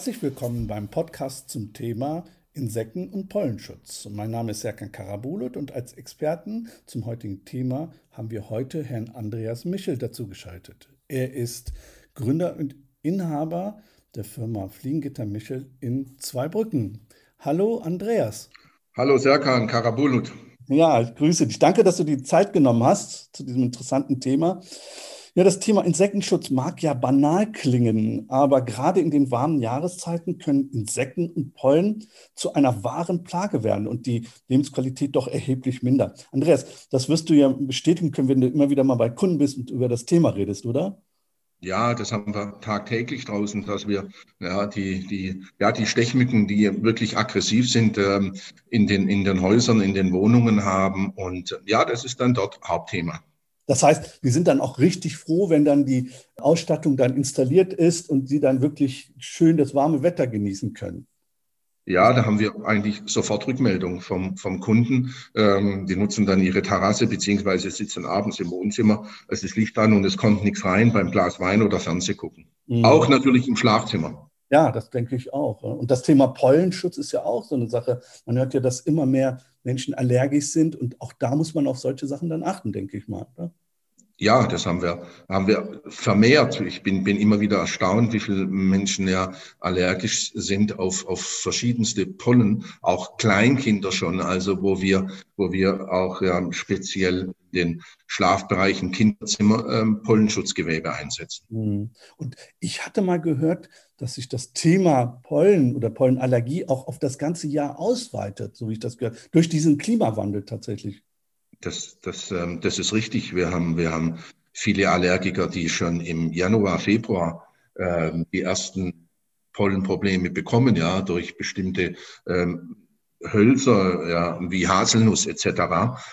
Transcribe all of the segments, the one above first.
Herzlich willkommen beim Podcast zum Thema Insekten- und Pollenschutz. Mein Name ist Serkan Karabulut und als Experten zum heutigen Thema haben wir heute Herrn Andreas Michel dazugeschaltet. Er ist Gründer und Inhaber der Firma Fliegengitter Michel in Zweibrücken. Hallo Andreas. Hallo Serkan Karabulut. Ja, ich grüße dich. Danke, dass du die Zeit genommen hast zu diesem interessanten Thema. Ja, das Thema Insektenschutz mag ja banal klingen, aber gerade in den warmen Jahreszeiten können Insekten und Pollen zu einer wahren Plage werden und die Lebensqualität doch erheblich minder. Andreas, das wirst du ja bestätigen können, wenn du immer wieder mal bei Kunden bist und über das Thema redest, oder? Ja, das haben wir tagtäglich draußen, dass wir ja, die, die, ja, die Stechmücken, die wirklich aggressiv sind, ähm, in, den, in den Häusern, in den Wohnungen haben. Und ja, das ist dann dort Hauptthema. Das heißt, wir sind dann auch richtig froh, wenn dann die Ausstattung dann installiert ist und sie dann wirklich schön das warme Wetter genießen können. Ja, da haben wir eigentlich sofort Rückmeldung vom, vom Kunden. Ähm, die nutzen dann ihre Terrasse beziehungsweise sitzen abends im Wohnzimmer. Es ist Licht an und es kommt nichts rein beim Glas Wein oder Fernseh gucken. Mhm. Auch natürlich im Schlafzimmer. Ja, das denke ich auch. Und das Thema Pollenschutz ist ja auch so eine Sache. Man hört ja, dass immer mehr Menschen allergisch sind und auch da muss man auf solche Sachen dann achten, denke ich mal. Oder? Ja, das haben wir, haben wir vermehrt. Ich bin, bin immer wieder erstaunt, wie viele Menschen ja allergisch sind auf, auf verschiedenste Pollen, auch Kleinkinder schon, also wo wir, wo wir auch ja, speziell den Schlafbereichen Kinderzimmer ähm, Pollenschutzgewebe einsetzen. Hm. Und ich hatte mal gehört, dass sich das Thema Pollen oder Pollenallergie auch auf das ganze Jahr ausweitet, so wie ich das gehört, durch diesen Klimawandel tatsächlich das, das, ähm, das ist richtig. Wir haben, wir haben viele Allergiker, die schon im Januar, Februar ähm, die ersten Pollenprobleme bekommen, ja, durch bestimmte ähm, Hölzer, ja, wie Haselnuss etc.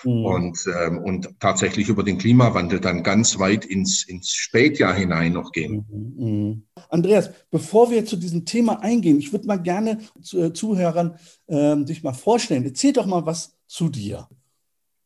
Mhm. Und, ähm, und tatsächlich über den Klimawandel dann ganz weit ins, ins Spätjahr hinein noch gehen. Mhm. mhm. Andreas, bevor wir zu diesem Thema eingehen, ich würde mal gerne zu, äh, Zuhörern äh, dich mal vorstellen. Erzähl doch mal was zu dir.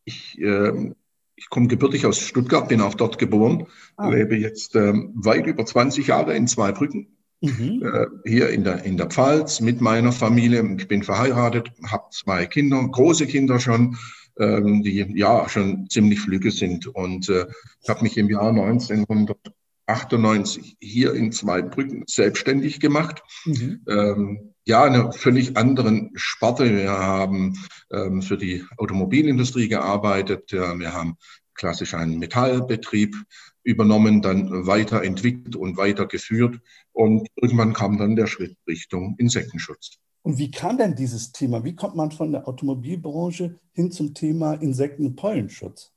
Ich, äh, ich komme gebürtig aus Stuttgart, bin auch dort geboren, ah. lebe jetzt äh, weit über 20 Jahre in Zweibrücken. Mhm. Äh, hier in der, in der Pfalz mit meiner Familie. Ich bin verheiratet, habe zwei Kinder, große Kinder schon, ähm, die ja schon ziemlich flügge sind. Und äh, ich habe mich im Jahr 1998 hier in Zweibrücken selbstständig gemacht. Mhm. Ähm, ja, einer völlig anderen Sparte. Wir haben ähm, für die Automobilindustrie gearbeitet. Wir haben klassisch einen Metallbetrieb übernommen, dann weiterentwickelt und weitergeführt. Und irgendwann kam dann der Schritt Richtung Insektenschutz. Und wie kam denn dieses Thema? Wie kommt man von der Automobilbranche hin zum Thema Insekten- und Pollenschutz?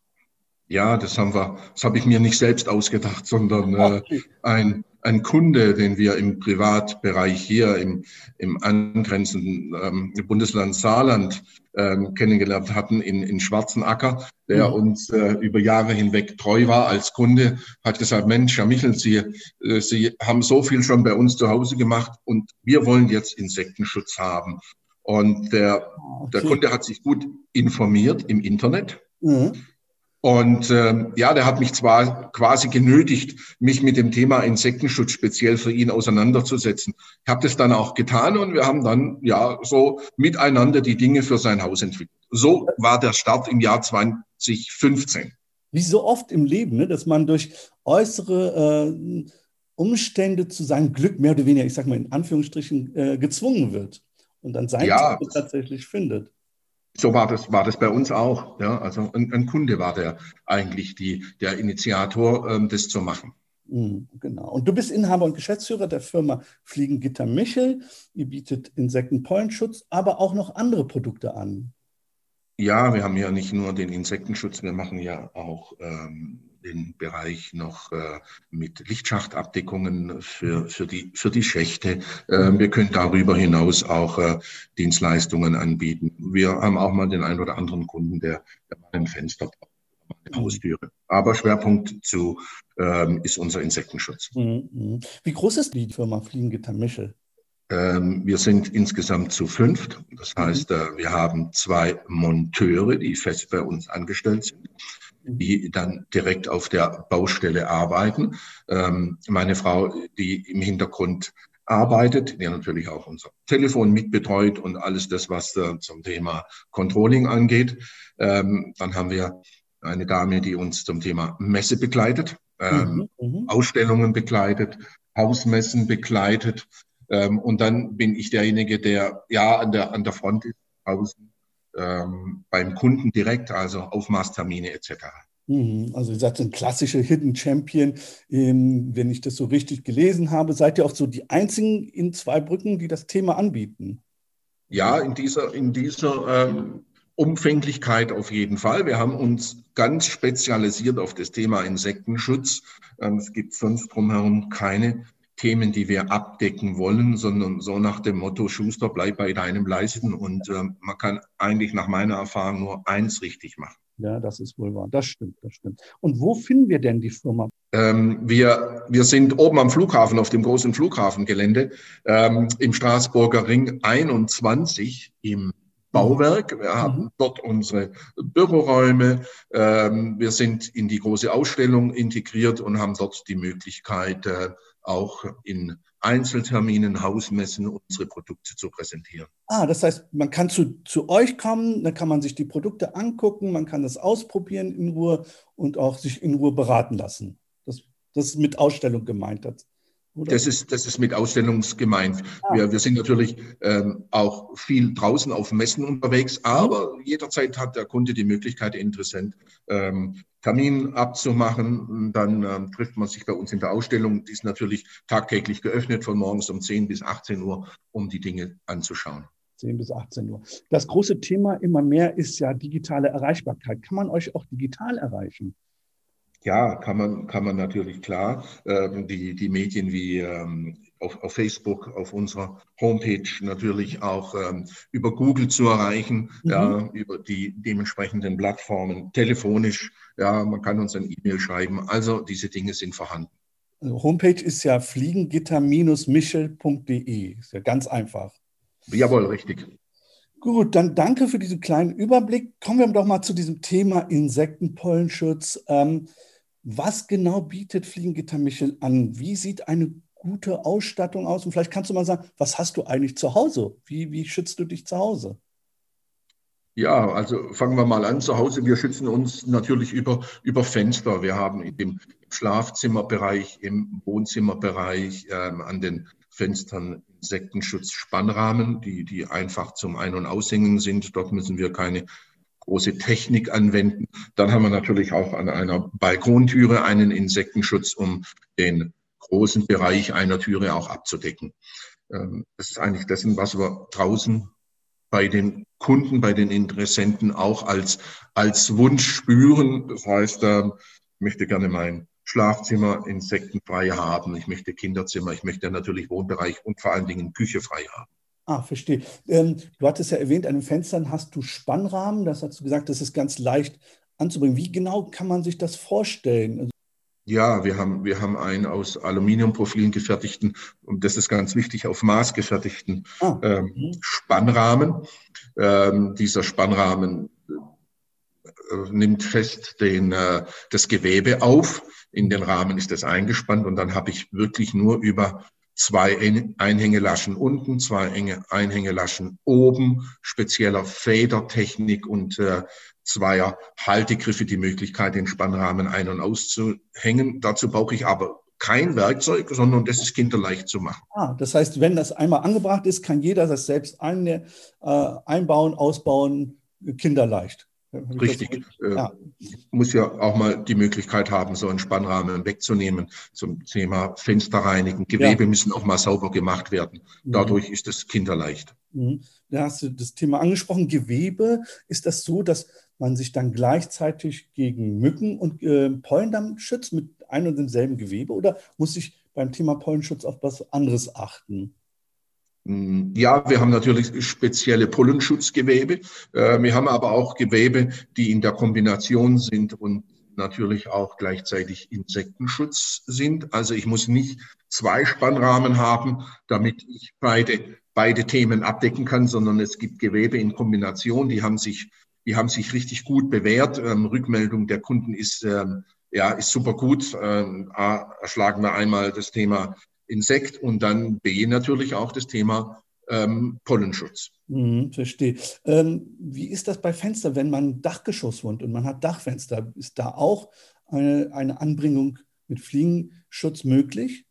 Ja, das haben wir, das habe ich mir nicht selbst ausgedacht, sondern äh, ein, ein Kunde, den wir im Privatbereich hier im, im angrenzenden ähm, Bundesland Saarland ähm, kennengelernt hatten in, in Schwarzenacker, der mhm. uns äh, über Jahre hinweg treu war als Kunde, hat gesagt, Mensch, Herr Michel, Sie, äh, Sie haben so viel schon bei uns zu Hause gemacht und wir wollen jetzt Insektenschutz haben. Und der, okay. der Kunde hat sich gut informiert im Internet. Mhm und ähm, ja, der hat mich zwar quasi genötigt, mich mit dem Thema Insektenschutz speziell für ihn auseinanderzusetzen. Ich habe das dann auch getan und wir haben dann ja so miteinander die Dinge für sein Haus entwickelt. So war der Start im Jahr 2015. Wie so oft im Leben, ne, dass man durch äußere äh, Umstände zu seinem Glück mehr oder weniger, ich sage mal in Anführungsstrichen, äh, gezwungen wird und dann sein ja, tatsächlich findet. So war das, war das bei uns auch. Ja, also ein, ein Kunde war der eigentlich die, der Initiator, ähm, das zu machen. Mhm, genau. Und du bist Inhaber und Geschäftsführer der Firma Fliegengitter Michel. Ihr bietet Insektenpollenschutz, aber auch noch andere Produkte an. Ja, wir haben ja nicht nur den Insektenschutz, wir machen ja auch ähm, den Bereich noch äh, mit Lichtschachtabdeckungen für, für, die, für die Schächte. Äh, wir können darüber hinaus auch äh, Dienstleistungen anbieten. Wir haben auch mal den einen oder anderen Kunden, der, der mal ein Fenster braucht, eine Haustüre. Aber Schwerpunkt zu, ähm, ist unser Insektenschutz. Mhm, mhm. Wie groß ist die Firma Fliegengitter Michel? Ähm, wir sind insgesamt zu fünft. Das heißt, mhm. äh, wir haben zwei Monteure, die fest bei uns angestellt sind die dann direkt auf der Baustelle arbeiten. Ähm, meine Frau, die im Hintergrund arbeitet, der natürlich auch unser Telefon mitbetreut und alles das, was äh, zum Thema Controlling angeht. Ähm, dann haben wir eine Dame, die uns zum Thema Messe begleitet, ähm, mhm, mhm. Ausstellungen begleitet, Hausmessen begleitet. Ähm, und dann bin ich derjenige, der ja an der, an der Front ist, draußen ähm, beim Kunden direkt, also Aufmaßtermine etc. Mhm, also ihr seid ein klassischer Hidden Champion. Ähm, wenn ich das so richtig gelesen habe, seid ihr auch so die einzigen in zwei Brücken, die das Thema anbieten. Ja, in dieser, in dieser ähm, Umfänglichkeit auf jeden Fall. Wir haben uns ganz spezialisiert auf das Thema Insektenschutz. Ähm, es gibt sonst drumherum keine Themen, die wir abdecken wollen, sondern so nach dem Motto, Schuster, bleib bei deinem Leisten. Und äh, man kann eigentlich nach meiner Erfahrung nur eins richtig machen. Ja, das ist wohl wahr. Das stimmt, das stimmt. Und wo finden wir denn die Firma? Ähm, wir, wir sind oben am Flughafen, auf dem großen Flughafengelände, ähm, im Straßburger Ring 21 im Bauwerk. Wir haben mhm. dort unsere Büroräume. Ähm, wir sind in die große Ausstellung integriert und haben dort die Möglichkeit, äh, auch in Einzelterminen, Hausmessen unsere Produkte zu präsentieren. Ah, das heißt, man kann zu, zu euch kommen, dann kann man sich die Produkte angucken, man kann das ausprobieren in Ruhe und auch sich in Ruhe beraten lassen. Das, das ist mit Ausstellung gemeint. Das, das ist, das ist mit Ausstellungsgemeint. Ah. Wir, wir sind natürlich ähm, auch viel draußen auf Messen unterwegs, aber mhm. jederzeit hat der Kunde die Möglichkeit, der Interessent, ähm, Termin abzumachen. Dann ähm, trifft man sich bei uns in der Ausstellung. Die ist natürlich tagtäglich geöffnet, von morgens um 10 bis 18 Uhr, um die Dinge anzuschauen. 10 bis 18 Uhr. Das große Thema immer mehr ist ja digitale Erreichbarkeit. Kann man euch auch digital erreichen? Ja, kann man, kann man natürlich klar. Ähm, die, die Medien wie ähm, auf, auf Facebook, auf unserer Homepage natürlich auch ähm, über Google zu erreichen, mhm. ja, über die dementsprechenden Plattformen, telefonisch, ja, man kann uns ein E-Mail schreiben. Also diese Dinge sind vorhanden. Also Homepage ist ja fliegengitter-michel.de. Ist ja ganz einfach. Jawohl, richtig. Gut, dann danke für diesen kleinen Überblick. Kommen wir doch mal zu diesem Thema Insektenpollenschutz. Ähm, was genau bietet Fliegengitter Michel an? Wie sieht eine gute Ausstattung aus? Und vielleicht kannst du mal sagen, was hast du eigentlich zu Hause? Wie, wie schützt du dich zu Hause? Ja, also fangen wir mal an. Zu Hause, wir schützen uns natürlich über, über Fenster. Wir haben im Schlafzimmerbereich, im Wohnzimmerbereich, ähm, an den Fenstern Insektenschutz-Spannrahmen, die, die einfach zum Ein- und Aushängen sind. Dort müssen wir keine große Technik anwenden. Dann haben wir natürlich auch an einer Balkontüre einen Insektenschutz, um den großen Bereich einer Türe auch abzudecken. Ähm, das ist eigentlich dessen, was wir draußen bei den Kunden, bei den Interessenten auch als, als Wunsch spüren. Das heißt, ähm, ich möchte gerne mein Schlafzimmer insektenfrei haben. Ich möchte Kinderzimmer. Ich möchte natürlich Wohnbereich und vor allen Dingen Küche frei haben. Ah, verstehe. Ähm, du hattest ja erwähnt, an den Fenstern hast du Spannrahmen. Das hast du gesagt, das ist ganz leicht anzubringen. Wie genau kann man sich das vorstellen? Also ja, wir haben, wir haben einen aus Aluminiumprofilen gefertigten, und das ist ganz wichtig, auf Maß gefertigten ah. ähm. Spannrahmen. Ähm, dieser Spannrahmen äh, nimmt fest den, äh, das Gewebe auf. In den Rahmen ist das eingespannt und dann habe ich wirklich nur über zwei Einhängelaschen unten, zwei Einhängelaschen oben, spezieller Federtechnik und äh, zweier Haltegriffe die Möglichkeit, den Spannrahmen ein- und auszuhängen. Dazu brauche ich aber kein Werkzeug, sondern das ist kinderleicht zu machen. Ah, das heißt, wenn das einmal angebracht ist, kann jeder das selbst ein, äh, einbauen, ausbauen, kinderleicht. Richtig. Äh, ja. Muss ja auch mal die Möglichkeit haben, so einen Spannrahmen wegzunehmen zum Thema Fenster reinigen. Gewebe ja. müssen auch mal sauber gemacht werden. Mhm. Dadurch mhm. ist es kinderleicht. Mhm. Da hast du das Thema angesprochen. Gewebe, ist das so, dass man sich dann gleichzeitig gegen Mücken und äh, Pollendamm schützt mit einem und demselben Gewebe oder muss ich beim Thema Pollenschutz auf was anderes achten? Mm, ja, wir haben natürlich spezielle Pollenschutzgewebe. Äh, wir haben aber auch Gewebe, die in der Kombination sind und natürlich auch gleichzeitig Insektenschutz sind. Also ich muss nicht zwei Spannrahmen haben, damit ich beide, beide Themen abdecken kann, sondern es gibt Gewebe in Kombination, die haben sich, die haben sich richtig gut bewährt. Ähm, Rückmeldung der Kunden ist, ähm, ja, ist super gut. Ähm, erschlagen wir einmal das Thema Insekt und dann B natürlich auch das Thema ähm, Pollenschutz. Mhm, verstehe. Ähm, wie ist das bei Fenstern, wenn man Dachgeschoss wohnt und man hat Dachfenster? Ist da auch eine, eine Anbringung mit Fliegenschutz möglich?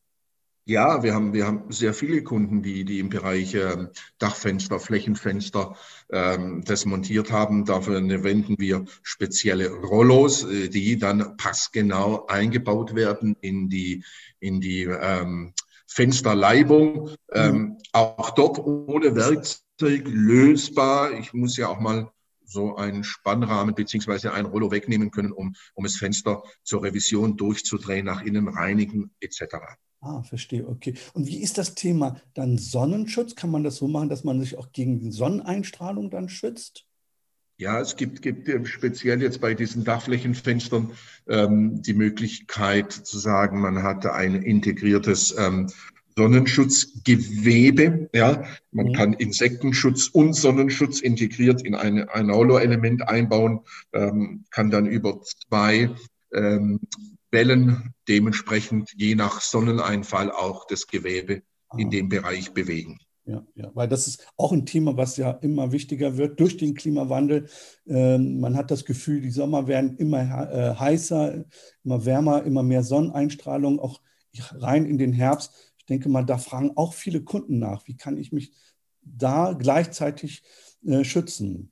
Ja, wir haben, wir haben sehr viele Kunden, die, die im Bereich ähm, Dachfenster, Flächenfenster ähm, das montiert haben. Dafür wenden wir spezielle Rollos, äh, die dann passgenau eingebaut werden in die, in die ähm, Fensterleibung. Ähm, mhm. Auch dort ohne Werkzeug lösbar. Ich muss ja auch mal so einen Spannrahmen beziehungsweise ein Rollo wegnehmen können, um, um das Fenster zur Revision durchzudrehen, nach innen reinigen etc. Ah, verstehe, okay. Und wie ist das Thema dann Sonnenschutz? Kann man das so machen, dass man sich auch gegen die Sonneneinstrahlung dann schützt? Ja, es gibt, gibt speziell jetzt bei diesen Dachflächenfenstern ähm, die Möglichkeit zu sagen, man hat ein integriertes ähm, Sonnenschutzgewebe. Ja, man mhm. kann Insektenschutz und Sonnenschutz integriert in eine, ein Aula-Element einbauen, ähm, kann dann über zwei ähm, Wellen dementsprechend je nach Sonneneinfall auch das Gewebe ah. in dem Bereich bewegen. Ja, ja, weil das ist auch ein Thema, was ja immer wichtiger wird durch den Klimawandel. Ähm, man hat das Gefühl, die Sommer werden immer äh, heißer, immer wärmer, immer mehr Sonneneinstrahlung, auch rein in den Herbst. Ich denke mal, da fragen auch viele Kunden nach, wie kann ich mich da gleichzeitig äh, schützen?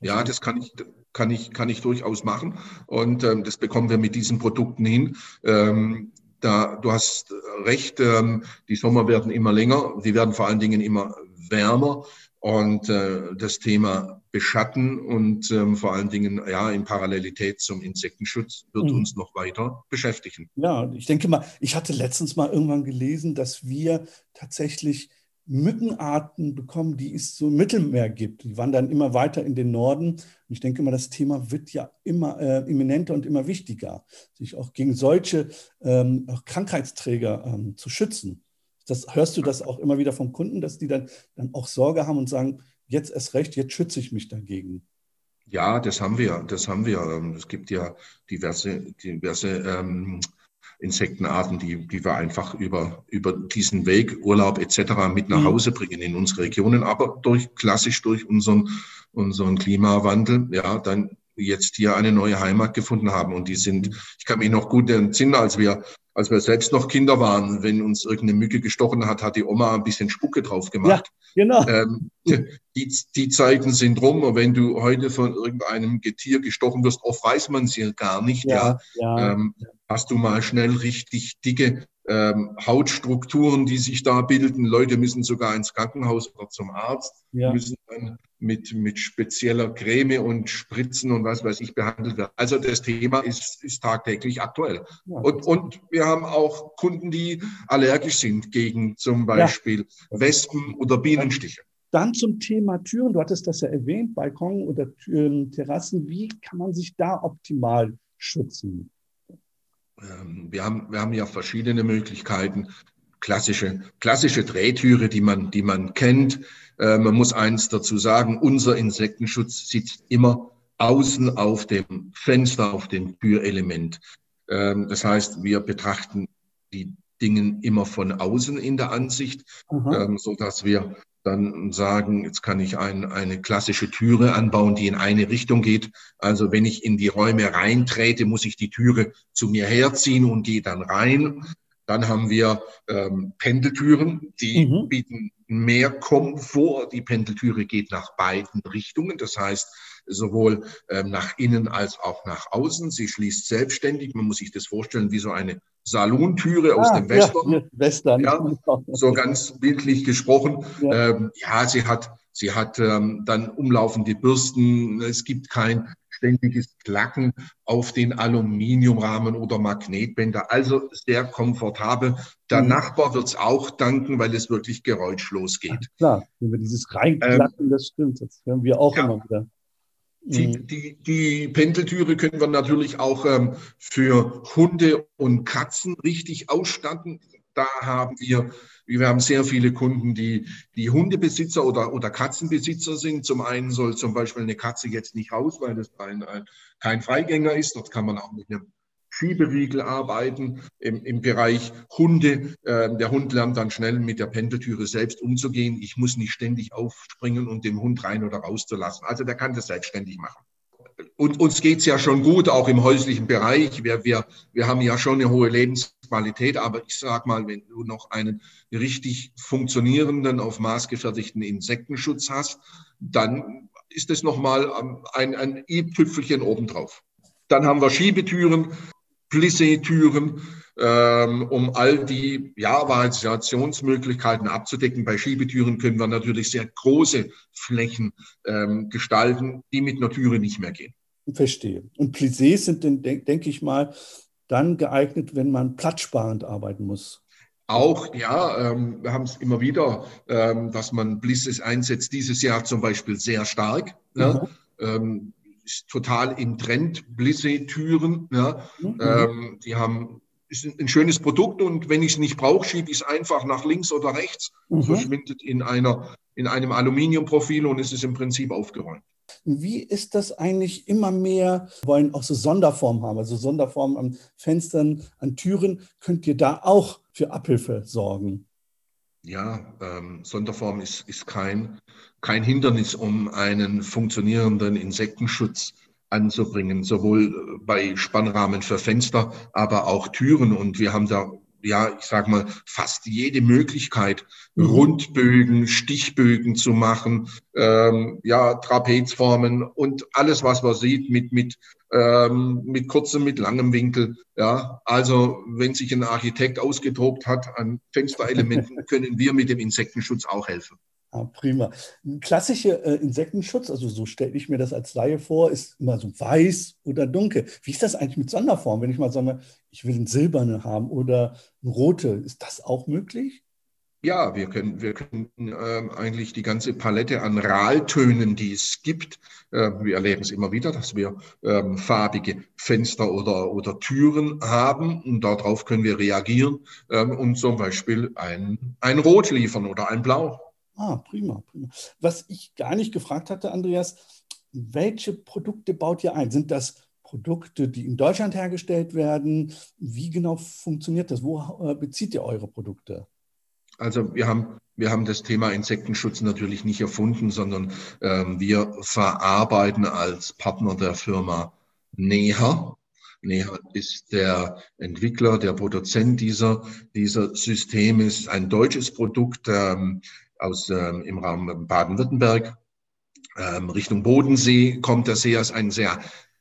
Ja, das kann ich, kann ich, kann ich durchaus machen. Und ähm, das bekommen wir mit diesen Produkten hin. Ähm, da, du hast recht, ähm, die Sommer werden immer länger, die werden vor allen Dingen immer wärmer. Und äh, das Thema Beschatten und ähm, vor allen Dingen ja in Parallelität zum Insektenschutz wird mhm. uns noch weiter beschäftigen. Ja, ich denke mal, ich hatte letztens mal irgendwann gelesen, dass wir tatsächlich Mückenarten bekommen, die es so im Mittelmeer gibt. Die wandern immer weiter in den Norden. Und ich denke mal, das Thema wird ja immer äh, imminenter und immer wichtiger, sich auch gegen solche ähm, Krankheitsträger ähm, zu schützen. Das, hörst du das auch immer wieder vom Kunden, dass die dann, dann auch Sorge haben und sagen, jetzt erst recht, jetzt schütze ich mich dagegen? Ja, das haben wir. Das haben wir. Es gibt ja diverse, diverse ähm, Insektenarten, die, die wir einfach über, über diesen Weg, Urlaub etc. mit nach mhm. Hause bringen in unsere Regionen, aber durch klassisch durch unseren, unseren Klimawandel, ja, dann jetzt hier eine neue Heimat gefunden haben. Und die sind, ich kann mich noch gut entsinnen, als wir, als wir selbst noch Kinder waren, wenn uns irgendeine Mücke gestochen hat, hat die Oma ein bisschen Spucke drauf gemacht. Ja, genau. Ähm, die, die Zeiten sind rum. Und wenn du heute von irgendeinem Getier gestochen wirst, oft weiß man es ja gar nicht. Ja, ja. Ähm, hast du mal schnell richtig dicke ähm, Hautstrukturen, die sich da bilden. Leute müssen sogar ins Krankenhaus oder zum Arzt, ja. müssen dann mit, mit spezieller Creme und Spritzen und was weiß ich behandelt werden. Also das Thema ist, ist tagtäglich aktuell. Ja, und, und wir haben auch Kunden, die allergisch sind gegen zum Beispiel ja. Wespen oder Bienenstiche. Dann zum Thema Türen. Du hattest das ja erwähnt, Balkon oder Türen, Terrassen. Wie kann man sich da optimal schützen? Ähm, wir haben, wir haben ja verschiedene Möglichkeiten. Klassische, klassische Drehtüre, die man, die man kennt. Äh, man muss eins dazu sagen, unser Insektenschutz sitzt immer außen auf dem Fenster, auf dem Türelement. Ähm, das heißt, wir betrachten die Dinge immer von außen in der Ansicht, ähm, so dass wir dann sagen, jetzt kann ich ein, eine klassische Türe anbauen, die in eine Richtung geht. Also wenn ich in die Räume reintrete, muss ich die Türe zu mir herziehen und gehe dann rein. Dann haben wir ähm, Pendeltüren, die mhm. bieten mehr Komfort. Die Pendeltüre geht nach beiden Richtungen, das heißt sowohl ähm, nach innen als auch nach außen. Sie schließt selbstständig. Man muss sich das vorstellen wie so eine Salontüre aus ah, dem Western. Ja, Western. Ja, so ganz bildlich gesprochen. Ja, ähm, ja sie hat, sie hat ähm, dann umlaufende Bürsten. Es gibt kein ständiges Klacken auf den Aluminiumrahmen oder Magnetbänder. Also sehr komfortabel. Der mhm. Nachbar wird es auch danken, weil es wirklich geräuschlos geht. Ja, klar, wenn wir dieses Reinklacken, ähm, das stimmt, das hören wir auch ja. immer wieder. Die, mhm. die, die Pendeltüre können wir natürlich auch ähm, für Hunde und Katzen richtig ausstatten. Da haben wir, wir haben sehr viele Kunden, die, die Hundebesitzer oder, oder Katzenbesitzer sind. Zum einen soll zum Beispiel eine Katze jetzt nicht raus, weil das ein, ein, kein Freigänger ist. Dort kann man auch mit einem Schieberiegel arbeiten, im, im Bereich Hunde. Äh, der Hund lernt dann schnell mit der Pendeltüre selbst umzugehen. Ich muss nicht ständig aufspringen und den Hund rein oder rauszulassen. Also der kann das selbstständig machen. Und uns geht's ja schon gut, auch im häuslichen Bereich. Wir, wir, wir haben ja schon eine hohe Lebensqualität, aber ich sag mal, wenn du noch einen richtig funktionierenden, auf Maß gefertigten Insektenschutz hast, dann ist das nochmal ein, ein i-Tüpfelchen obendrauf. Dann haben wir Schiebetüren, Plissé-Türen, ähm, um all die ja, Variationsmöglichkeiten abzudecken. Bei Schiebetüren können wir natürlich sehr große Flächen ähm, gestalten, die mit einer Türe nicht mehr gehen. Verstehe. Und Plissés sind, denke denk ich mal, dann geeignet, wenn man platzsparend arbeiten muss. Auch, ja, ähm, wir haben es immer wieder, ähm, dass man Blisses einsetzt. Dieses Jahr zum Beispiel sehr stark. Ja, ähm, ist total im Trend, Blisse-Türen. Ja, mhm. Ähm, die haben ist ein schönes Produkt und wenn ich es nicht brauche, schiebe ich es einfach nach links oder rechts, mhm. verschwindet in, einer, in einem Aluminiumprofil und es ist im Prinzip aufgeräumt. Wie ist das eigentlich immer mehr? Wir wollen auch so Sonderformen haben, also Sonderformen an Fenstern, an Türen. Könnt ihr da auch für Abhilfe sorgen? Ja, ähm, Sonderform ist, ist kein, kein Hindernis, um einen funktionierenden Insektenschutz anzubringen, sowohl bei Spannrahmen für Fenster, aber auch Türen. Und wir haben da ja, ich sag mal, fast jede Möglichkeit, mhm. Rundbögen, Stichbögen zu machen, ähm, ja, Trapezformen und alles, was man sieht mit, mit, ähm, mit kurzem, mit langem Winkel. Ja, also wenn sich ein Architekt ausgetobt hat an Fensterelementen, können wir mit dem Insektenschutz auch helfen. Ah, prima. Klassischer äh, Insektenschutz, also so stelle ich mir das als Laie vor, ist immer so weiß oder dunkel. Wie ist das eigentlich mit Sonderform? Wenn ich mal sage, ich will einen silbernen haben oder einen rote, ist das auch möglich? Ja, wir können, wir können äh, eigentlich die ganze Palette an Raltönen, die es gibt. Äh, wir erleben es immer wieder, dass wir ähm, farbige Fenster oder, oder Türen haben und darauf können wir reagieren ähm, und zum Beispiel ein, ein Rot liefern oder ein Blau. Ah, prima, prima. Was ich gar nicht gefragt hatte, Andreas, welche Produkte baut ihr ein? Sind das Produkte, die in Deutschland hergestellt werden? Wie genau funktioniert das? Wo äh, bezieht ihr eure Produkte? Also wir haben, wir haben das Thema Insektenschutz natürlich nicht erfunden, sondern ähm, wir verarbeiten als Partner der Firma Neha. Neha ist der Entwickler, der Produzent dieser, dieser Systeme, ist ein deutsches Produkt. Ähm, aus ähm, im Raum Baden-Württemberg. Ähm, Richtung Bodensee kommt das her, ist ein sehr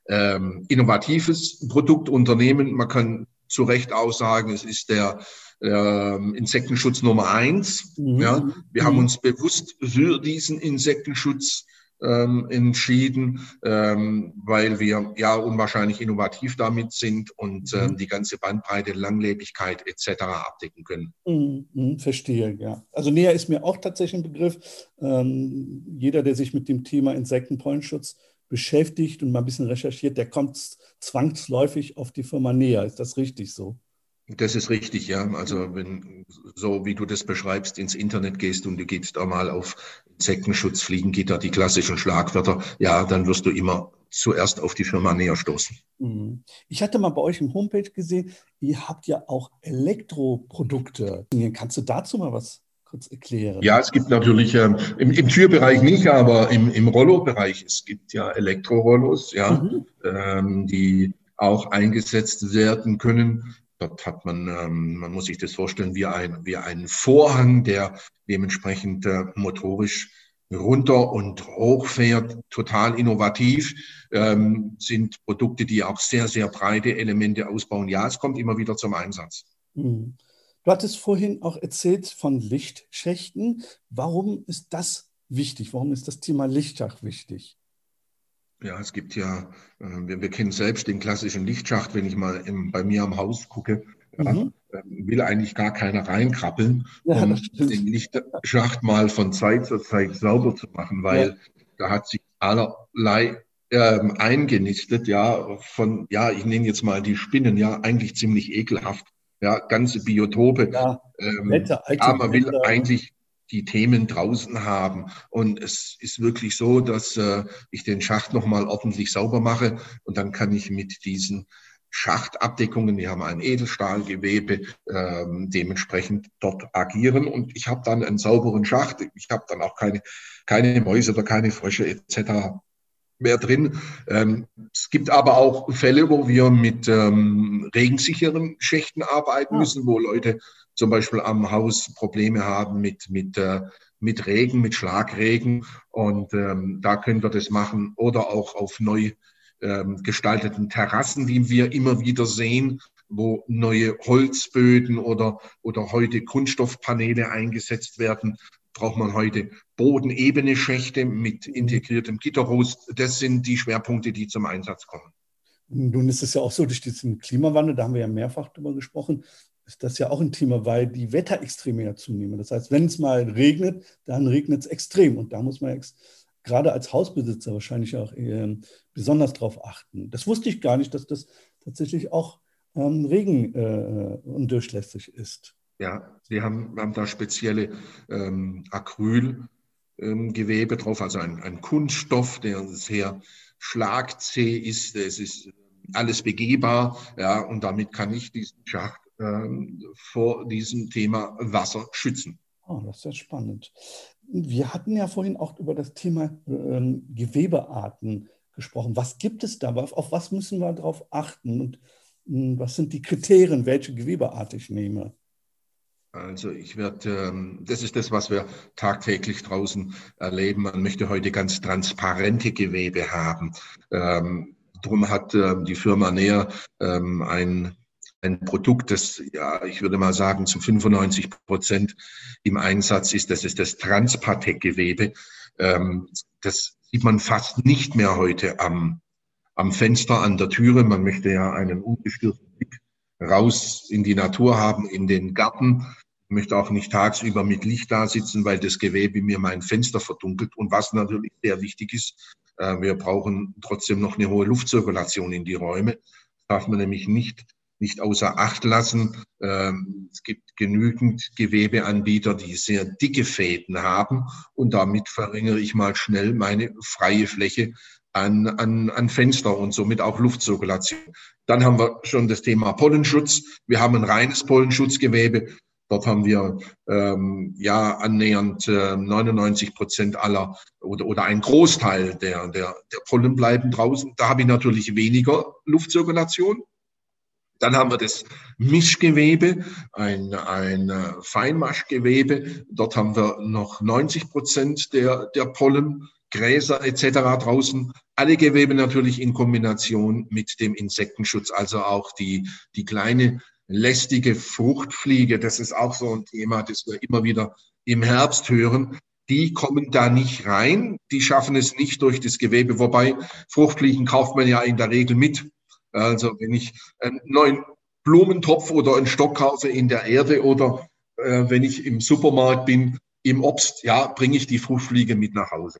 ähm, innovatives Produktunternehmen. Man kann zu Recht auch sagen, es ist der ähm, Insektenschutz Nummer eins. Mhm. Ja, wir mhm. haben uns bewusst für diesen Insektenschutz ähm, entschieden, ähm, weil wir ja unwahrscheinlich innovativ damit sind und ähm, mhm. die ganze Bandbreite, Langlebigkeit etc. abdecken können. Mhm, mhm, verstehe, ja. Also näher ist mir auch tatsächlich ein Begriff. Ähm, jeder, der sich mit dem Thema Insektenpollenschutz beschäftigt und mal ein bisschen recherchiert, der kommt zwangsläufig auf die Firma näher. Ist das richtig so? Das ist richtig, ja. Also wenn so wie du das beschreibst, ins Internet gehst und du gehst da mal auf Insektenschutz, Fliegengitter, die klassischen Schlagwörter, ja, dann wirst du immer zuerst auf die Firma näher stoßen. Mhm. Ich hatte mal bei euch im Homepage gesehen, ihr habt ja auch Elektroprodukte. Kannst du dazu mal was kurz erklären? Ja, es gibt natürlich ähm, im, im, Türbereich nicht, aber im, im Rollo-Bereich, es gibt ja Elektrorollos, ja, mhm. ähm, die auch eingesetzt werden können Dort hat man, ähm, man muss sich das vorstellen, wie, ein, wie einen Vorhang, der dementsprechend äh, motorisch runter und hoch fährt, total innovativ, ähm, sind Produkte, die auch sehr, sehr breite Elemente ausbauen. Ja, es kommt immer wieder zum Einsatz. Mhm. Du hattest vorhin auch erzählt von Lichtschächten. Warum ist das wichtig? Warum ist das Thema Lichtschacht wichtig? Ja, es gibt ja, äh, wir, wir, kennen selbst den klassischen Lichtschacht, wenn ich mal im, bei mir am Haus gucke, mhm. ja, will eigentlich gar keiner reinkrabbeln, ja, um den Lichtschacht mal von Zeit zu Zeit sauber zu machen, weil ja. da hat sich allerlei ähm, eingenistet, ja, von, ja, ich nenne jetzt mal die Spinnen, ja, eigentlich ziemlich ekelhaft, ja, ganze Biotope. Ja, ähm, Wetter, ja man will eigentlich die Themen draußen haben. Und es ist wirklich so, dass äh, ich den Schacht nochmal ordentlich sauber mache und dann kann ich mit diesen Schachtabdeckungen, die haben ein Edelstahlgewebe, ähm, dementsprechend dort agieren. Und ich habe dann einen sauberen Schacht. Ich habe dann auch keine, keine Mäuse oder keine Frösche etc mehr drin. Ähm, es gibt aber auch Fälle, wo wir mit ähm, regensicheren Schächten arbeiten müssen, wo Leute zum Beispiel am Haus Probleme haben mit, mit, äh, mit Regen, mit Schlagregen. Und ähm, da können wir das machen. Oder auch auf neu ähm, gestalteten Terrassen, die wir immer wieder sehen, wo neue Holzböden oder, oder heute Kunststoffpaneele eingesetzt werden, braucht man heute bodenebene Schächte mit integriertem Gitterrost. Das sind die Schwerpunkte, die zum Einsatz kommen. Nun ist es ja auch so, durch diesen Klimawandel, da haben wir ja mehrfach drüber gesprochen, ist das ja auch ein Thema, weil die Wetterextreme ja zunehmen. Das heißt, wenn es mal regnet, dann regnet es extrem. Und da muss man gerade als Hausbesitzer wahrscheinlich auch äh, besonders drauf achten. Das wusste ich gar nicht, dass das tatsächlich auch ähm, regen äh, undurchlässig ist. Ja, wir haben, haben da spezielle ähm, Acrylgewebe ähm, drauf, also ein, ein, Kunststoff, der sehr schlagzäh ist. Es ist alles begehbar, ja, und damit kann ich diesen Schacht ähm, vor diesem Thema Wasser schützen. Oh, das ist ja spannend. Wir hatten ja vorhin auch über das Thema ähm, Gewebearten gesprochen. Was gibt es da? Auf was müssen wir darauf achten? Und mh, hm, was sind die Kriterien, welche Gewebeart ich nehme? Also ich werde, ähm, das ist das, was wir tagtäglich draußen erleben. Man möchte heute ganz transparente Gewebe haben. Ähm, drum hat ähm, die Firma Näher ähm, ein, ein Produkt, das, ja, ich würde mal sagen, zu 95 Prozent im Einsatz ist. Das ist das Transpatek-Gewebe. Ähm, das sieht man fast nicht mehr heute am, am Fenster, an der Türe. Man möchte ja einen ungestörten Blick raus in die Natur haben, in den Garten möchte auch nicht tagsüber mit Licht da sitzen, weil das Gewebe mir mein Fenster verdunkelt. Und was natürlich sehr wichtig ist, äh, wir brauchen trotzdem noch eine hohe Luftzirkulation in die Räume. Das darf man nämlich nicht, nicht außer Acht lassen. Ähm, es gibt genügend Gewebeanbieter, die sehr dicke Fäden haben und damit verringere ich mal schnell meine freie Fläche an, an, an Fenster und somit auch Luftzirkulation. Dann haben wir schon das Thema Pollenschutz. Wir haben ein reines Pollenschutzgewebe. Dort haben wir ähm, ja annähernd äh, 99 Prozent aller oder, oder ein Großteil der, der, der Pollen bleiben draußen. Da habe ich natürlich weniger Luftzirkulation. Dann haben wir das Mischgewebe, ein, ein äh, Feinmaschgewebe. Dort haben wir noch 90 Prozent der, der Pollen, Gräser etc. draußen. Alle Gewebe natürlich in Kombination mit dem Insektenschutz, also auch die, die kleine lästige Fruchtfliege, das ist auch so ein Thema, das wir immer wieder im Herbst hören. Die kommen da nicht rein, die schaffen es nicht durch das Gewebe, wobei Fruchtfliegen kauft man ja in der Regel mit. Also wenn ich einen neuen Blumentopf oder einen Stock kaufe in der Erde oder äh, wenn ich im Supermarkt bin, im Obst, ja, bringe ich die Fruchtfliege mit nach Hause.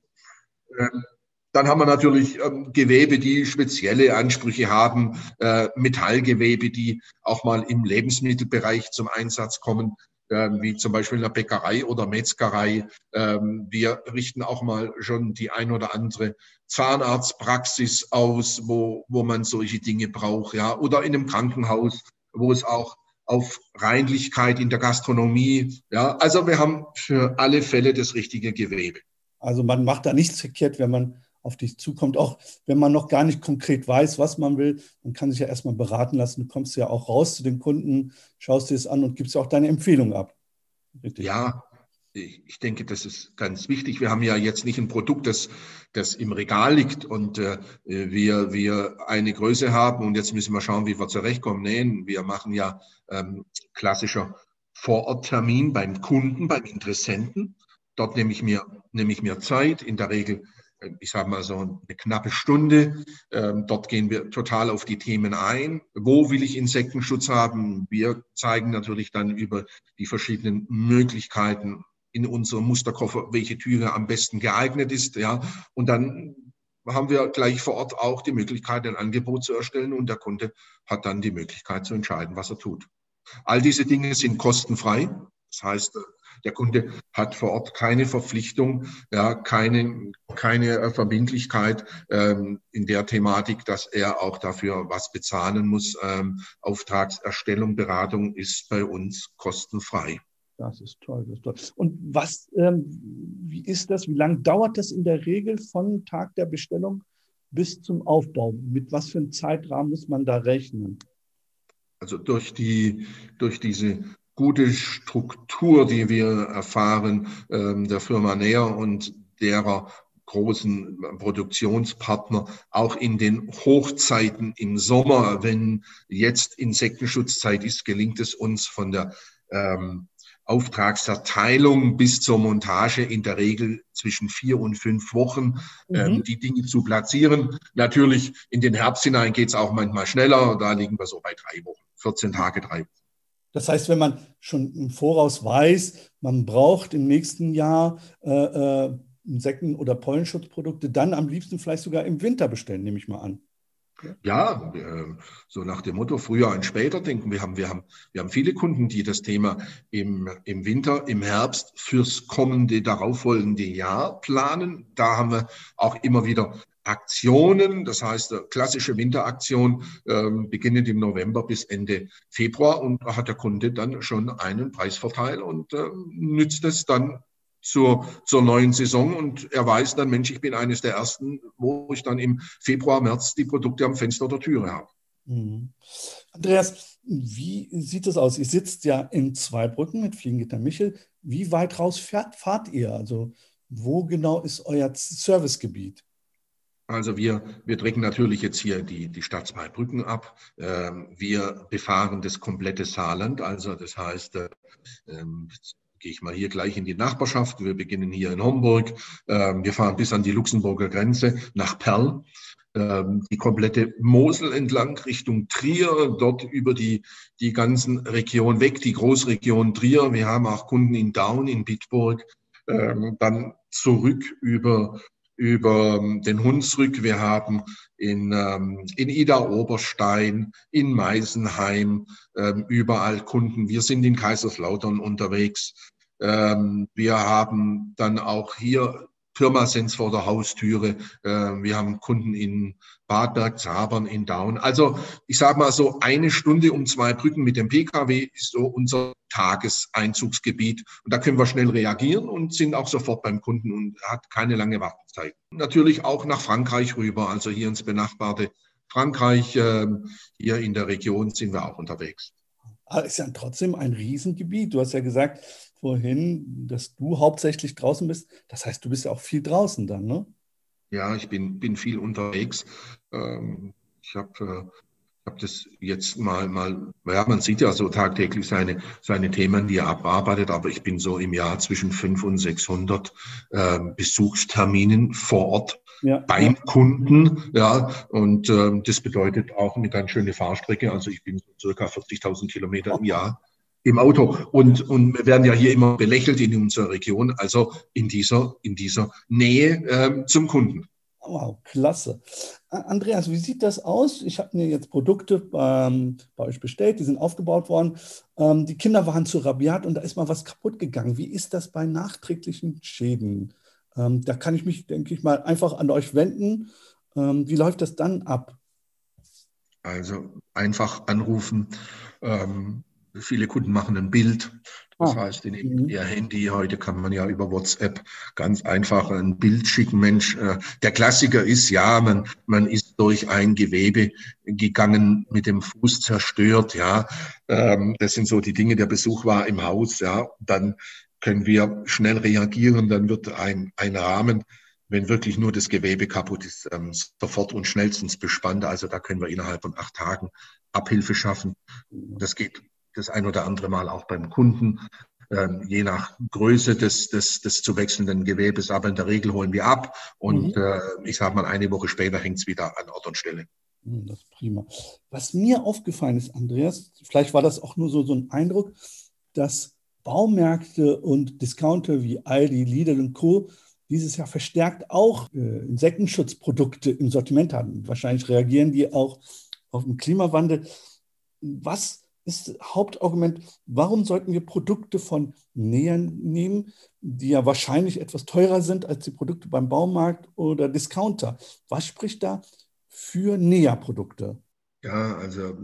Ähm, dann haben wir natürlich ähm, Gewebe, die spezielle Ansprüche haben, äh, Metallgewebe, die auch mal im Lebensmittelbereich zum Einsatz kommen, wie zum Beispiel in der Bäckerei oder Metzgerei. Ähm, wir richten auch mal schon die ein oder andere Zahnarztpraxis aus, wo, wo man solche Dinge braucht, ja, oder in einem Krankenhaus, wo es auch auf Reinlichkeit in der Gastronomie, ja. Also wir haben für alle Fälle das richtige Gewebe. Also man macht da nichts verkehrt, wenn man auf dich zukommt. Auch wenn man noch gar nicht konkret weiß, was man will, man kann sich ja erstmal beraten lassen. Du kommst ja auch raus zu den Kunden, schaust dir es an und gibst auch deine Empfehlung ab. Richtig. Ja, ich denke, das ist ganz wichtig. Wir haben ja jetzt nicht ein Produkt, das, das im Regal liegt und äh, wir, wir eine Größe haben und jetzt müssen wir schauen, wie wir zurechtkommen. Nein, wir machen ja ähm, klassischer Vororttermin beim Kunden, beim Interessenten. Dort nehme ich mir, nehme ich mir Zeit. In der Regel ich sage mal so eine knappe Stunde. Ähm, dort gehen wir total auf die Themen ein. Wo will ich Insektenschutz haben? Wir zeigen natürlich dann über die verschiedenen Möglichkeiten in unserem Musterkoffer, welche Türe am besten geeignet ist. Ja, und dann haben wir gleich vor Ort auch die Möglichkeit, ein Angebot zu erstellen und der Kunde hat dann die Möglichkeit zu entscheiden, was er tut. All diese Dinge sind kostenfrei. Das heißt, Der Kunde hat vor Ort keine Verpflichtung, ja, keine, keine Verbindlichkeit ähm, in der Thematik, dass er auch dafür was bezahlen muss. Ähm, Auftragserstellung, Beratung ist bei uns kostenfrei. Das ist toll, das ist toll. Und was, ähm, wie ist das? Wie lange dauert das in der Regel von Tag der Bestellung bis zum Aufbau? Mit was für einem Zeitrahmen muss man da rechnen? Also durch die, durch diese gute Struktur, die wir erfahren, ähm, der Firma Näher und derer großen Produktionspartner, auch in den Hochzeiten im Sommer, wenn jetzt Insektenschutzzeit ist, gelingt es uns von der ähm, Auftragserteilung bis zur Montage in der Regel zwischen vier und fünf Wochen mhm. ähm, die Dinge zu platzieren. Natürlich in den Herbst hinein geht es auch manchmal schneller. Da liegen wir so bei drei Wochen, 14 Tage, drei Wochen. Das heißt, wenn man schon im Voraus weiß, man braucht im nächsten Jahr äh, äh, Insekten- oder Pollenschutzprodukte, dann am liebsten vielleicht sogar im Winter bestellen, nehme ich mal an. Ja, so nach dem Motto früher und später denken. Wir haben, wir haben, wir haben viele Kunden, die das Thema im, im Winter, im Herbst fürs kommende, darauffolgende Jahr planen. Da haben wir auch immer wieder Aktionen, das heißt klassische Winteraktion, äh, beginnend im November bis Ende Februar und da hat der Kunde dann schon einen Preisvorteil und äh, nützt es dann zur, zur neuen Saison und er weiß dann, Mensch, ich bin eines der ersten, wo ich dann im Februar, März die Produkte am Fenster der Türe habe. Mhm. Andreas, wie sieht es aus? Ihr sitzt ja in Zweibrücken mit Fliegengitter Michel. Wie weit raus fährt, fahrt ihr? Also wo genau ist euer Servicegebiet? Also wir, wir drücken natürlich jetzt hier die, die Stadt Zweibrücken ab. Ähm, wir befahren das komplette Saarland. Also das heißt, äh, ähm, gehe ich mal hier gleich in die Nachbarschaft. Wir beginnen hier in Homburg. Ähm, wir fahren bis an die Luxemburger Grenze nach Perl. Die komplette Mosel entlang Richtung Trier, dort über die, die ganzen Regionen weg, die Großregion Trier. Wir haben auch Kunden in Daun, in Bitburg, dann zurück über über den Hunsrück. Wir haben in, in Ida Oberstein, in Meisenheim überall Kunden. Wir sind in Kaiserslautern unterwegs. Ähm, wir haben dann auch hier Pirmasens vor der Haustüre. Ähm, wir haben Kunden in Badberg, Zabern, in Daun. Also ich sage mal so eine Stunde um zwei Brücken mit dem Pkw ist so unser Tageseinzugsgebiet. Und da können wir schnell reagieren und sind auch sofort beim Kunden und hat keine lange Wartezeit. Natürlich auch nach Frankreich rüber, also hier ins benachbarte Frankreich. Ähm, hier in der Region sind wir auch unterwegs. Ist ja trotzdem ein Riesengebiet. Du hast ja gesagt, vorhin, dass du hauptsächlich draußen bist. Das heißt, du bist ja auch viel draußen dann, ne? Ja, ich bin, bin viel unterwegs. Ähm, ich habe äh, hab das jetzt mal, mal, ja, man sieht ja so tagtäglich seine, seine Themen, die er abarbeitet, aber ich bin so im Jahr zwischen 500 und 600 äh, Besuchsterminen vor Ort ja. beim Kunden. Ja, und äh, das bedeutet auch eine ganz schöne Fahrstrecke. Also ich bin so circa 40.000 Kilometer im Jahr im Auto. Und, und wir werden ja hier immer belächelt in unserer Region, also in dieser, in dieser Nähe äh, zum Kunden. Wow, klasse. Andreas, wie sieht das aus? Ich habe mir jetzt Produkte ähm, bei euch bestellt, die sind aufgebaut worden. Ähm, die Kinder waren zu rabiat und da ist mal was kaputt gegangen. Wie ist das bei nachträglichen Schäden? Ähm, da kann ich mich, denke ich mal, einfach an euch wenden. Ähm, wie läuft das dann ab? Also einfach anrufen. Ähm, Viele Kunden machen ein Bild. Das ah. heißt, in mhm. ihr Handy, heute kann man ja über WhatsApp ganz einfach ein Bild schicken. Mensch, äh, der Klassiker ist ja, man, man ist durch ein Gewebe gegangen, mit dem Fuß zerstört, ja. Ähm, das sind so die Dinge, der Besuch war im Haus, ja. Dann können wir schnell reagieren, dann wird ein, ein Rahmen wenn wirklich nur das Gewebe kaputt ist, ähm, sofort und schnellstens bespannt. Also da können wir innerhalb von acht Tagen Abhilfe schaffen. Das geht das ein oder andere Mal auch beim Kunden, ähm, je nach Größe des, des, des zu wechselnden Gewebes. Aber in der Regel holen wir ab und mhm. äh, ich sage mal, eine Woche später hängt es wieder an Ort und Stelle. Hm, das ist prima. Was mir aufgefallen ist, Andreas, vielleicht war das auch nur so, so ein Eindruck, dass Baumärkte und Discounter wie Aldi, Lidl und Co. dieses Jahr verstärkt auch äh, Insektenschutzprodukte im Sortiment haben. Wahrscheinlich reagieren die auch auf den Klimawandel. Was ist Hauptargument, warum sollten wir Produkte von Nähern nehmen, die ja wahrscheinlich etwas teurer sind als die Produkte beim Baumarkt oder Discounter? Was spricht da für Näherprodukte? Ja, also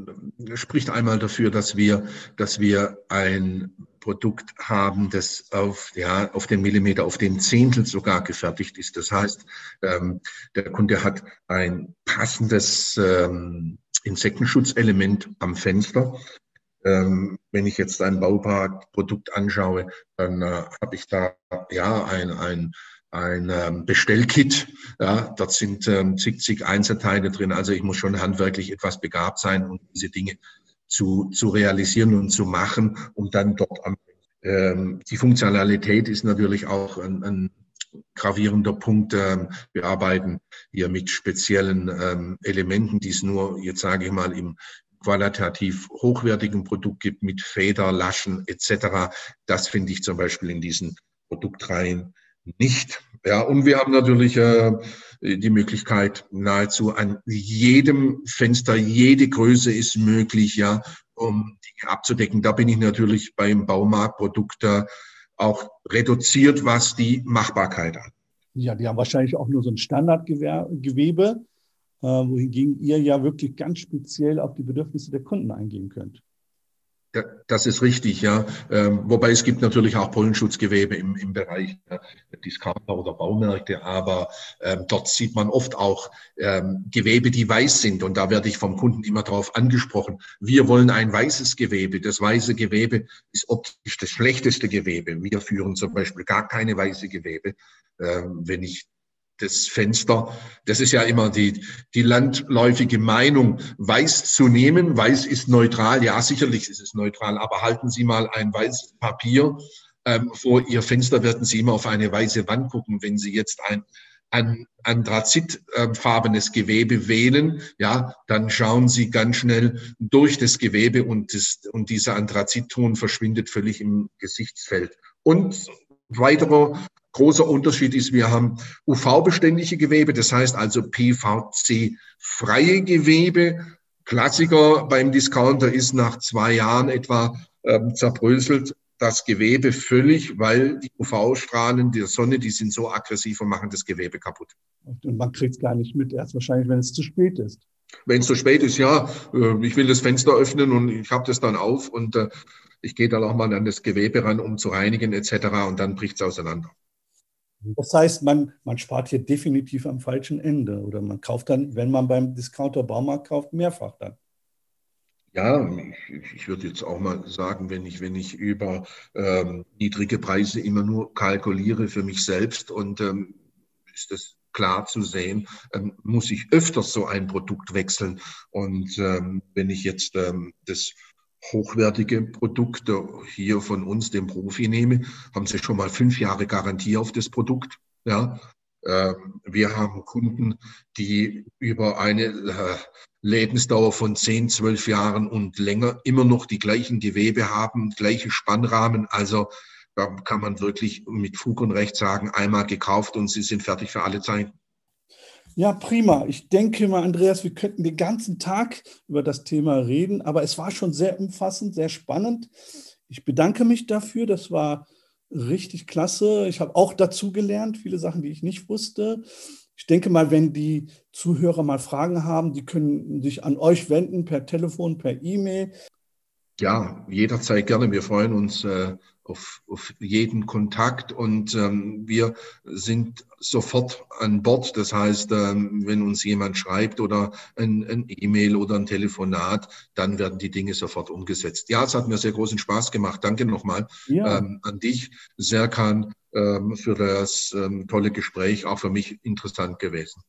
spricht einmal dafür, dass wir, dass wir ein Produkt haben, das auf, ja, auf den Millimeter, auf den Zehntel sogar gefertigt ist. Das heißt, ähm, der Kunde hat ein passendes ähm, Insektenschutzelement am Fenster. Ähm, wenn ich jetzt ein Bauparkprodukt anschaue, dann äh, habe ich da ja ein, ein ein ähm, Bestellkit. Ja, dort sind ähm, zig, zig Einzelteile drin. Also ich muss schon handwerklich etwas begabt sein, um diese Dinge zu, zu realisieren und zu machen, um dann dort am, ähm, die Funktionalität ist natürlich auch ein, ein gravierender Punkt. Ähm, wir arbeiten hier mit speziellen ähm, Elementen, die es nur, jetzt sage ich mal, im qualitativ hochwertigen Produkt gibt, mit Feder, Laschen etc. Das finde ich zum Beispiel in diesen Produktreihen nicht. Ja, und wir haben natürlich äh, die Möglichkeit, nahezu an jedem Fenster, jede Größe ist möglich, ja, um Dinge abzudecken. Da bin ich natürlich beim Baumarktprodukt äh, auch reduziert, was die Machbarkeit an. Ja, die haben wahrscheinlich auch nur so ein Standardgewebe, wohingegen ihr ja wirklich ganz speziell auf die Bedürfnisse der Kunden eingehen könnt. Das ist richtig, ja. Ähm, wobei es gibt natürlich auch Pollenschutzgewebe im, im Bereich Discounter oder Baumärkte, aber ähm, dort sieht man oft auch ähm, Gewebe, die weiß sind. Und da werde ich vom Kunden immer darauf angesprochen. Wir wollen ein weißes Gewebe. Das weiße Gewebe ist optisch das schlechteste Gewebe. Wir führen zum Beispiel gar keine weiße Gewebe. Ähm, wenn ich das Fenster. Das ist ja immer die, die landläufige Meinung, weiß zu nehmen. Weiß ist neutral. Ja, sicherlich ist es neutral, aber halten Sie mal ein weißes Papier ähm, vor Ihr Fenster, werden Sie immer auf eine weiße Wand gucken. Wenn Sie jetzt ein, ein anthrazitfarbenes Gewebe wählen, ja, dann schauen Sie ganz schnell durch das Gewebe und, das, und dieser Anthrazitton verschwindet völlig im Gesichtsfeld. Und weiterer großer Unterschied ist, wir haben UV-beständige Gewebe, das heißt also PVC-freie Gewebe. Klassiker beim Discounter ist nach zwei Jahren etwa ähm, zerbröselt das Gewebe völlig, weil die UV-Strahlen der Sonne, die sind so aggressiv und machen das Gewebe kaputt. Und man kriegt es gar nicht mit, erst wahrscheinlich, wenn es zu spät ist. Wenn es zu spät ist, ja, äh, ich will das Fenster öffnen und ich habe das dann auf und äh, ich gehe dann auch mal an das Gewebe ran, um zu reinigen etc. und dann bricht es auseinander. Das heißt, man, man spart hier definitiv am falschen Ende oder man kauft dann, wenn man beim Discounter Baumarkt kauft, mehrfach dann. Ja, ich, ich würde jetzt auch mal sagen, wenn ich, wenn ich über ähm, niedrige Preise immer nur kalkuliere für mich selbst und ähm, ist das klar zu sehen, ähm, muss ich öfters so ein Produkt wechseln. Und ähm, wenn ich jetzt ähm, das hochwertige Produkte hier von uns, dem Profi, nehme, haben sie schon mal fünf Jahre Garantie auf das Produkt. Ja, ähm, wir haben Kunden, die über eine äh, Lebensdauer von zehn, zwölf Jahren und länger immer noch die gleichen Gewebe haben, gleiche Spannrahmen. Also da kann man wirklich mit Fug und Recht sagen, einmal gekauft und sie sind fertig für alle Zeiten. Ja, prima. Ich denke mal, Andreas, wir könnten den ganzen Tag über das Thema reden, aber es war schon sehr umfassend, sehr spannend. Ich bedanke mich dafür. Das war richtig klasse. Ich habe auch dazu gelernt, viele Sachen, die ich nicht wusste. Ich denke mal, wenn die Zuhörer mal Fragen haben, die können sich an euch wenden per Telefon, per E-Mail. Ja, jederzeit gerne. Wir freuen uns äh, auf, auf jeden Kontakt und ähm, wir sind sofort an Bord. Das heißt, ähm, wenn uns jemand schreibt oder ein, ein E-Mail oder ein Telefonat, dann werden die Dinge sofort umgesetzt. Ja, es hat mir sehr großen Spaß gemacht. Danke nochmal ja. ähm, an dich, Serkan, ähm, für das ähm, tolle Gespräch. Auch für mich interessant gewesen.